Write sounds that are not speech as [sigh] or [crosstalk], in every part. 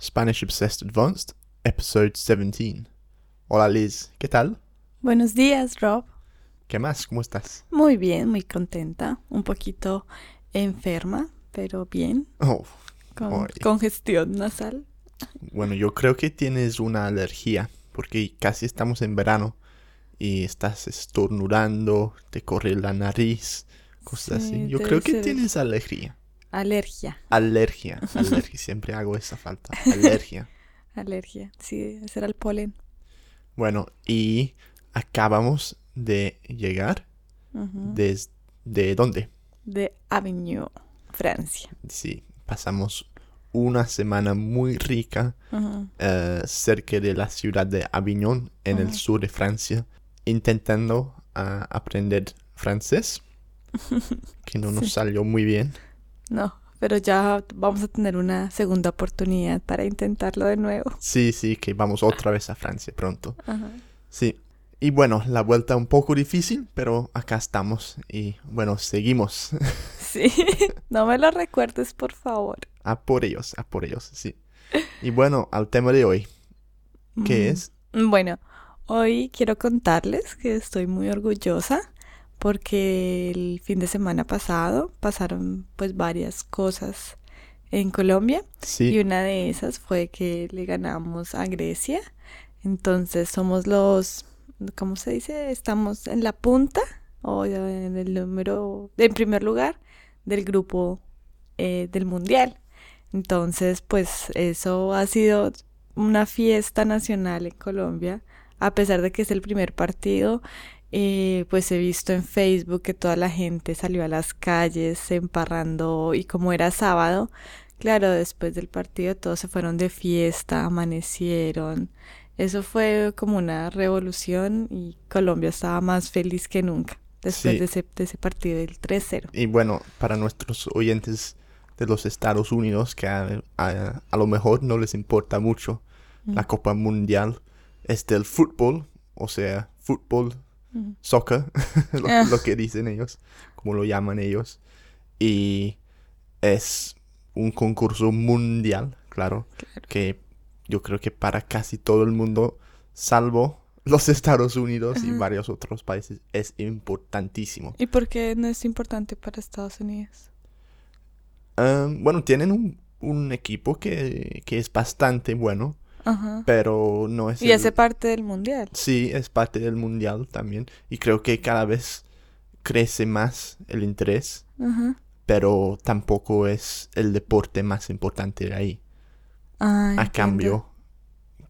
Spanish Obsessed Advanced, episode 17. Hola Liz, ¿qué tal? Buenos días, Rob. ¿Qué más? ¿Cómo estás? Muy bien, muy contenta. Un poquito enferma, pero bien. Oh, Con congestión nasal. bueno, yo creo que tienes una alergia, porque casi estamos en verano y estás estornudando, te corre la nariz, cosas Sí, así. Yo creo que ser tienes alergia. Alergia. Alergia, [laughs] alergia, siempre hago esa falta. Alergia. [laughs] Alergia. Sí, ese era el polen. Bueno, y acabamos de llegar desde... ¿De dónde? De Avignon, Francia. Sí, pasamos una semana muy rica eh, cerca de la ciudad de Avignon, en el sur de Francia, intentando ah, aprender francés, [laughs] que no nos Sí. salió muy bien. No, pero ya vamos a tener una segunda oportunidad para intentarlo de nuevo. Sí, sí, que vamos otra vez a Francia pronto. Ajá. Sí. Y bueno, la vuelta un poco difícil, pero acá estamos y bueno, seguimos [laughs] Sí, [laughs] no me lo recuerdes, por favor. a por ellos, a por ellos, sí. Y bueno, al tema de hoy, ¿qué Mm. es? Bueno, hoy quiero contarles que estoy muy orgullosa porque el fin de semana pasado pasaron pues varias cosas en Colombia y Sí, una de esas fue que le ganamos a Grecia. Entonces somos los, ¿cómo se dice? Estamos en la punta o en el número, en primer lugar del grupo eh, del mundial. Entonces, pues eso ha sido una fiesta nacional en Colombia, a pesar de que es el primer partido. Eh, pues he visto en Facebook que toda la gente salió a las calles emparrando y como era sábado, claro, después del partido todos se fueron de fiesta, amanecieron. Eso fue como una revolución y Colombia estaba más feliz que nunca después Sí. de, ese, de ese partido del 3-0. y bueno, para nuestros oyentes de los Estados Unidos, que a, a- a lo mejor no les importa mucho, la Copa Mundial es del fútbol, o sea, fútbol, Soccer, [laughs] lo, Ah. lo que dicen ellos, como lo llaman ellos. Y es un concurso mundial, claro, Claro. que yo creo que para casi todo el mundo, salvo los [laughs] Estados Unidos y varios otros países, es importantísimo. ¿Y por qué no es importante para Estados Unidos? Ah, bueno, tienen un, un equipo que, que es bastante bueno, Ajá. pero no es Y el- hace parte del mundial. Sí, es parte del mundial también. Y creo que cada vez crece más el interés, Ajá. pero tampoco es el deporte más importante de ahí. Ah, A cambio,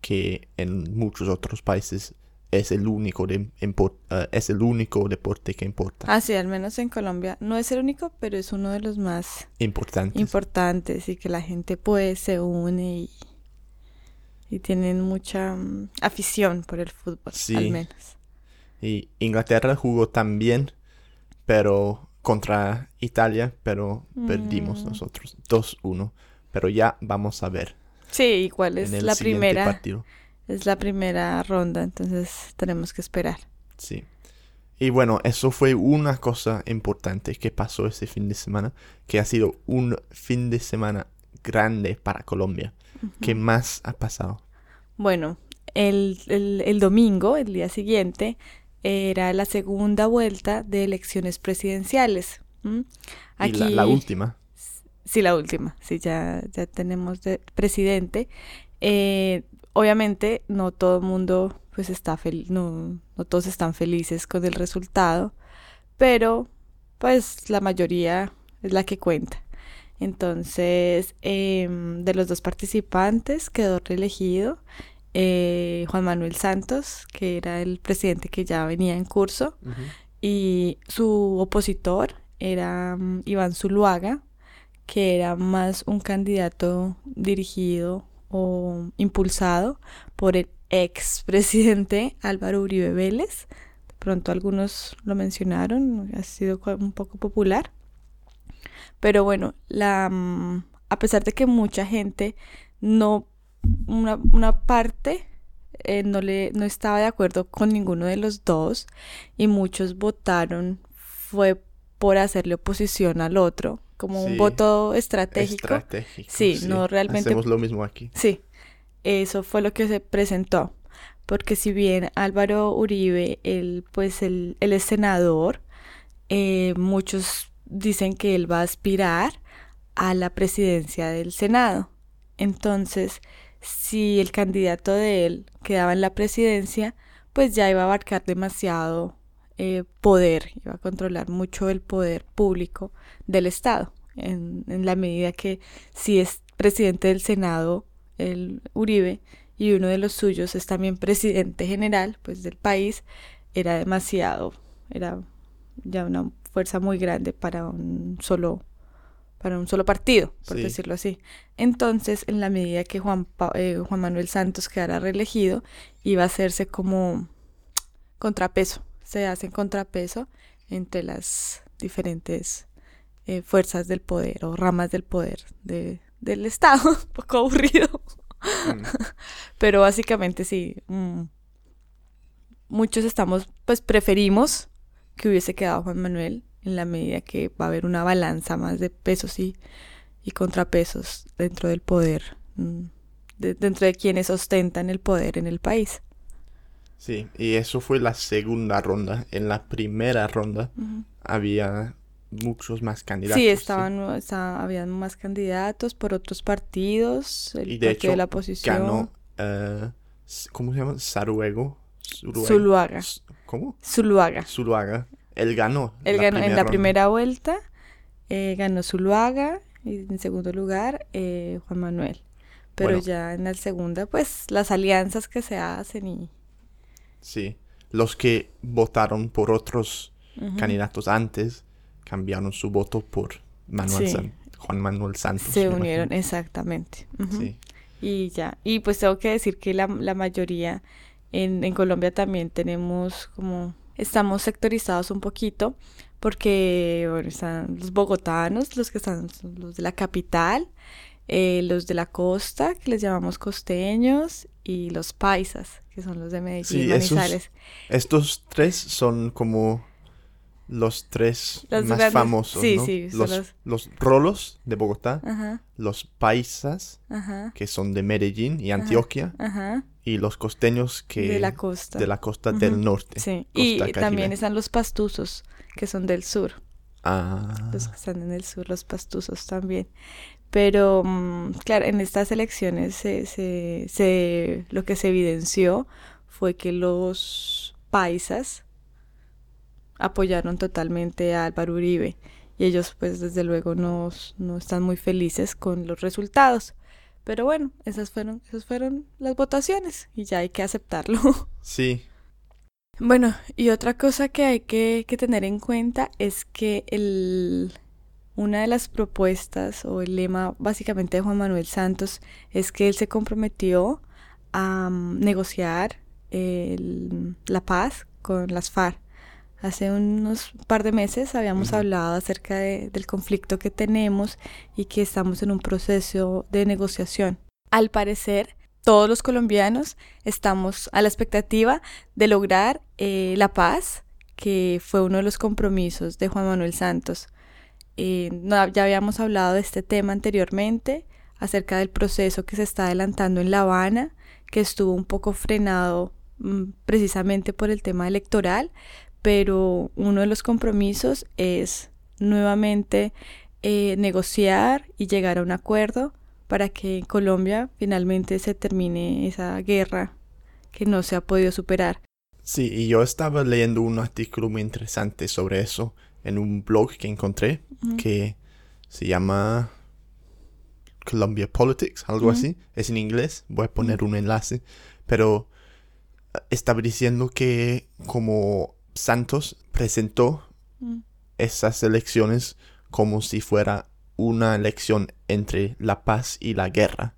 que en muchos otros países es el único de eh, es el único deporte que importa. Ah, sí, al menos en Colombia. No es el único, pero es uno de los más Importante. importantes y que la gente pues se une y, y tienen mucha mm, afición por el fútbol, Sí. al menos. Y Inglaterra jugó también, pero contra Italia, pero perdimos Mm. nosotros 2-1. Pero ya vamos a ver Sí, igual es la primera, partido. es la primera ronda, entonces tenemos que esperar. Sí. Y bueno, eso fue una cosa importante que pasó ese fin de semana, que ha sido un fin de semana grande para Colombia. ¿Qué más ha pasado? Bueno, el, el, el domingo, el día siguiente, era la segunda vuelta de elecciones presidenciales. Y la, la última. Sí, la última. Sí, ya, ya tenemos de presidente. Eh, obviamente, no todo el mundo pues está feliz, no, no todos están felices con el resultado, pero pues la mayoría es la que cuenta. Entonces, em, de los dos participantes quedó reelegido eh, Juan Manuel Santos, que era el presidente que ya venía en curso, y su opositor era mm, Iván Zuluaga, que era más un candidato dirigido o impulsado por el expresidente [laughs] Álvaro Uribe Vélez. De pronto algunos lo mencionaron, ha sido un poco popular. Pero bueno, la, mm, a pesar de que mucha gente no, una, una parte eh, no, le, no estaba de acuerdo con ninguno de los dos y muchos votaron fue por hacerle oposición al otro, como un voto estratégico. Estratégico. Sí, no realmente- Hacemos lo mismo aquí. Sí, eso fue lo que se presentó. Porque si bien Álvaro Uribe, él, pues él, él es senador, eh, muchos dicen que él va a aspirar a la presidencia del Senado. Entonces, si el candidato de él quedaba en la presidencia, pues ya iba a abarcar demasiado eh, poder, iba a controlar mucho el poder público del Estado, en, en la medida que si es presidente del Senado, el Uribe, y uno de los suyos es también presidente general, pues del país, era demasiado, era ya una fuerza muy grande para un solo para un solo partido, por Sí. decirlo así. Entonces, en la medida que Juan, Pa- eh, Juan Manuel Santos quedara reelegido, iba a hacerse como contrapeso, se hace contrapeso entre las diferentes eh, fuerzas del poder o ramas del poder de, del Estado. [laughs] Un poco aburrido. Mm. [laughs] Pero básicamente sí. mm, muchos estamos, pues preferimos que hubiese quedado Juan Manuel en la medida que va a haber una balanza más de pesos y, y contrapesos dentro del poder, mm, de- dentro de quienes ostentan el poder en el país. Sí, y eso fue la segunda ronda. En la primera ronda había muchos más candidatos. Sí, estaban, habían más candidatos por otros partidos, el Y de hecho, de la oposición, Ganó, eh, ¿cómo se llama? Saruego. Suruego. Zuluaga. ¿Cómo? Zuluaga. Zuluaga. Él ganó. Él ganó en la ronda. primera vuelta, eh, ganó Zuluaga y en segundo lugar eh, Juan Manuel. Pero Bueno. ya en la segunda, pues las alianzas que se hacen y... Sí. Los que votaron por otros candidatos antes cambiaron su voto por Manuel Sí. San- Juan Manuel Santos. se unieron, imagino. exactamente. Sí. Y ya, y pues tengo que decir que la, la mayoría en, en Colombia también tenemos como, estamos sectorizados un poquito, porque bueno, están los bogotanos, los que están, los de la capital, eh, los de la costa, que les llamamos costeños, y los paisas, que son los de Medellín, Sí, esos- Manizales. Estos tres son como los tres Los más grandes- famosos, sí, ¿no? sí, los, los- los rolos de Bogotá, Ajá, los paisas, ajá, que son de Medellín y Antioquia, ajá, y los costeños que de la costa. de la costa del norte. Sí, y también están los pastuzos, que son del sur. Ah, los que están en el sur, los pastuzos también. Pero, mm, claro, en estas elecciones se, se, se- lo que se evidenció fue que los paisas apoyaron totalmente a Álvaro Uribe y ellos pues desde luego no, no están muy felices con los resultados. Pero bueno, esas fueron, esas fueron las votaciones y ya hay que aceptarlo. [laughs] sí, Bueno, y otra cosa que hay que, que tener en cuenta es que el, una de las propuestas o el lema básicamente de Juan Manuel Santos es que él se comprometió a mm, negociar el- la paz con las FARC. Hace unos par de meses habíamos hablado acerca de- del conflicto que tenemos y que estamos en un proceso de negociación. Al parecer, todos los colombianos estamos a la expectativa de lograr eh, la paz, que fue uno de los compromisos de Juan Manuel Santos. Eh, no- ya habíamos hablado de este tema anteriormente, acerca del proceso que se está adelantando en La Habana, que estuvo un poco frenado mm, precisamente por el tema electoral, pero uno de los compromisos es nuevamente eh, negociar y llegar a un acuerdo para que en Colombia finalmente se termine esa guerra que no se ha podido superar. sí, y yo estaba leyendo un artículo muy interesante sobre eso en un blog que encontré que se llama Columbia Politics, algo así. Es en inglés, voy a poner un enlace, pero eh, estaba diciendo que como Santos presentó Mm. esas elecciones como si fuera una elección entre la paz y la guerra,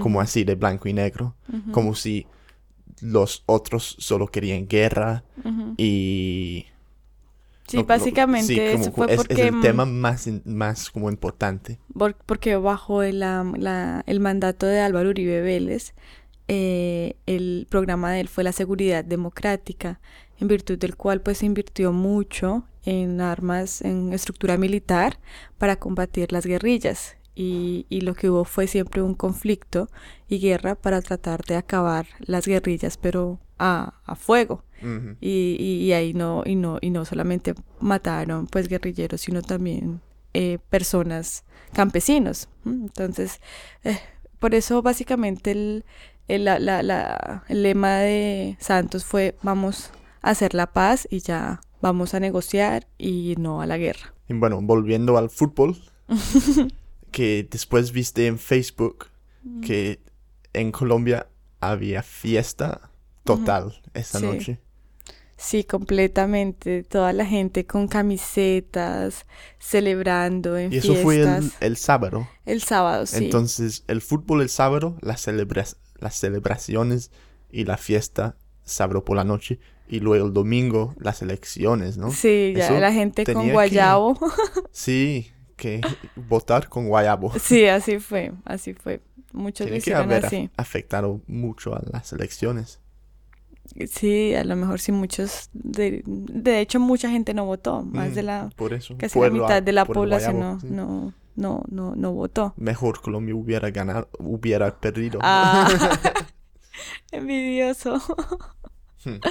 como Ujú, así de blanco y negro, como si los otros solo querían guerra y Sí, no- no- básicamente sí, como- eso fue es, es porque, el mm, tema más in- más como importante. por- porque bajo el, la- el mandato de Álvaro Uribe Vélez, eh, el programa de él fue la seguridad democrática, en virtud del cual pues se invirtió mucho en armas, en estructura militar para combatir las guerrillas. Y, y, lo que hubo fue siempre un conflicto y guerra para tratar de acabar las guerrillas, pero a, a fuego. Y, y, y ahí no, y no, y no solamente mataron pues guerrilleros, sino también eh, personas, campesinos. Entonces, eh, por eso básicamente el, el, la, la, el lema de Santos fue vamos a hacer la paz y ya vamos a negociar y no a la guerra. Y bueno, volviendo al fútbol, [laughs] que después viste en Facebook que en Colombia había fiesta total esta Sí. noche. Sí, completamente. Toda la gente con camisetas, celebrando en Y eso fue el, fiestas. el sábado. El sábado, sí. Entonces, el fútbol el sábado, las, celebra- las celebraciones y la fiesta sábado por la noche. Y luego el domingo, las elecciones, ¿no? Sí, ya Eso la gente con que- guayabo. [laughs] Sí, que votar con guayabo. [laughs] Sí, así fue, así fue. Muchos Tiene que haber así. afectado mucho a las elecciones. Sí, a lo mejor sí muchos, de, de hecho mucha gente no votó, más Mm, de la, Por eso. casi por la lo- mitad de la población no, sí. no, no, no, no votó. Mejor Colombia hubiera ganado, hubiera perdido. Ah, [laughs] [laughs] envidioso. Hmm. [laughs]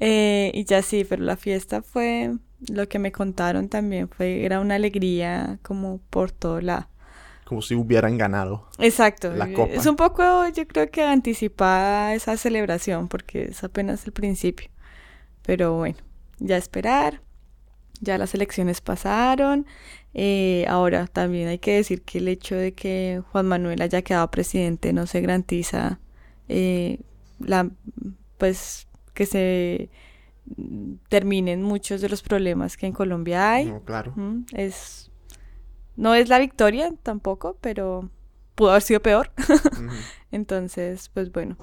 Eh, y ya sí, pero la fiesta fue, lo que me contaron también fue, era una alegría como por todo lado. Como si hubieran ganado. Exacto. La copa. Es un poco, yo creo que anticipada esa celebración, porque es apenas el principio. Pero bueno, ya esperar. Ya las elecciones pasaron. Eh, ahora también hay que decir que el hecho de que Juan Manuel haya quedado presidente no se garantiza eh, la pues que se terminen muchos de los problemas que en Colombia hay. No, claro. Mm, Es no es la victoria tampoco, pero pudo haber sido peor. [laughs] Entonces, pues bueno.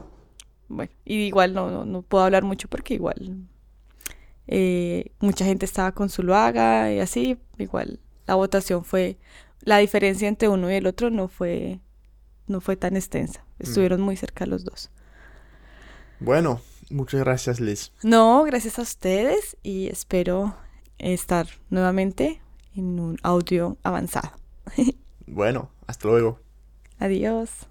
Bueno, y igual no, no, no puedo hablar mucho porque igual eh, mucha gente estaba con Zuluaga y así, igual la votación fue, la diferencia entre uno y el otro no fue, no fue tan extensa. Estuvieron muy cerca los dos. Bueno, muchas gracias, Liz. No, gracias a ustedes y espero estar nuevamente en un audio avanzado. [laughs] Bueno, hasta luego. Adiós.